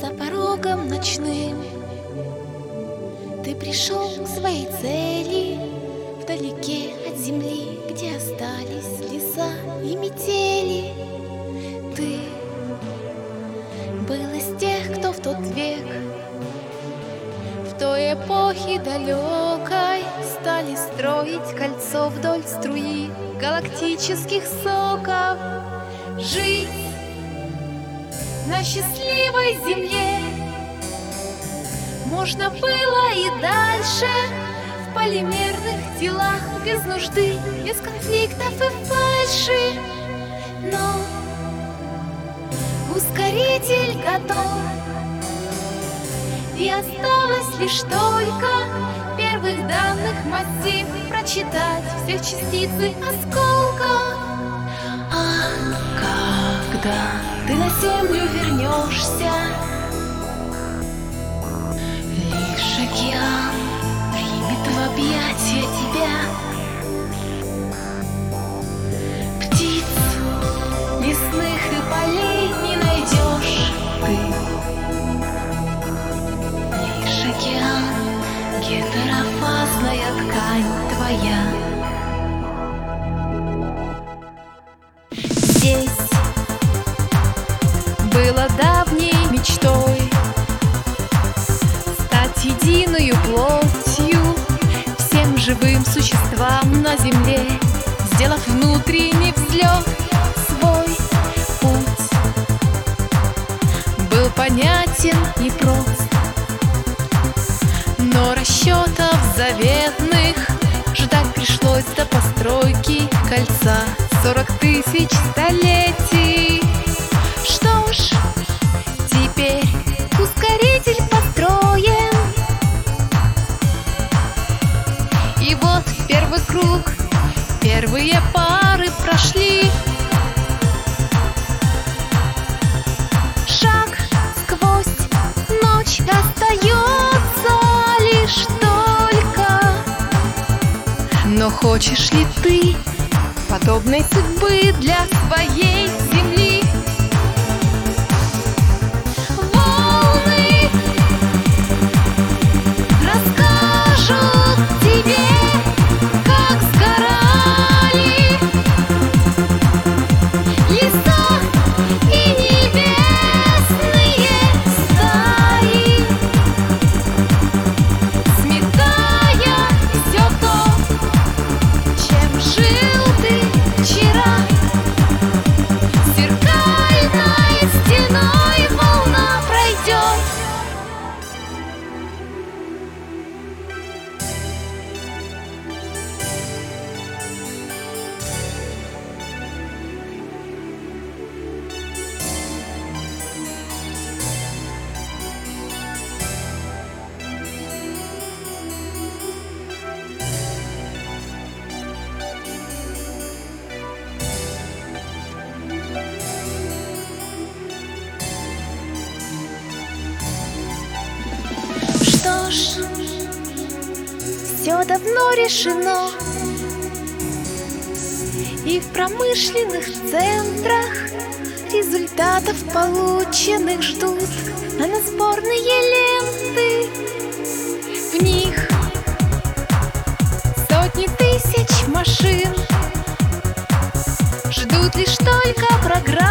за порогом ночным, Ты пришел к своей цели Вдалеке от земли, где остались леса и метели. Ты был из тех, кто в тот век В той эпохе далекой Стали строить кольцо вдоль струи Галактических соков Жить на счастливой земле. Можно было и дальше В полимерных телах Без нужды, без конфликтов и фальши. Но ускоритель готов. И осталось лишь только Первых данных массив Прочитать всех частиц и осколков. А когда на землю вернешься. Лишь океан примет в объятия тебя. Птиц лесных и полей не найдешь ты. Лишь океан, гетерофазная ткань твоя было давней мечтой Стать единую плотью Всем живым существам на земле Сделав внутренний взлет Свой путь. Был понятен и прост Но расчетов заветных Ждать пришлось до постройки кольца. Сорок тысяч столетий хочешь ли ты подобной судьбы для своей все давно решено. И в промышленных центрах Результатов полученных ждут Наносборные ленты. В них сотни тысяч машин. Ждут лишь только программы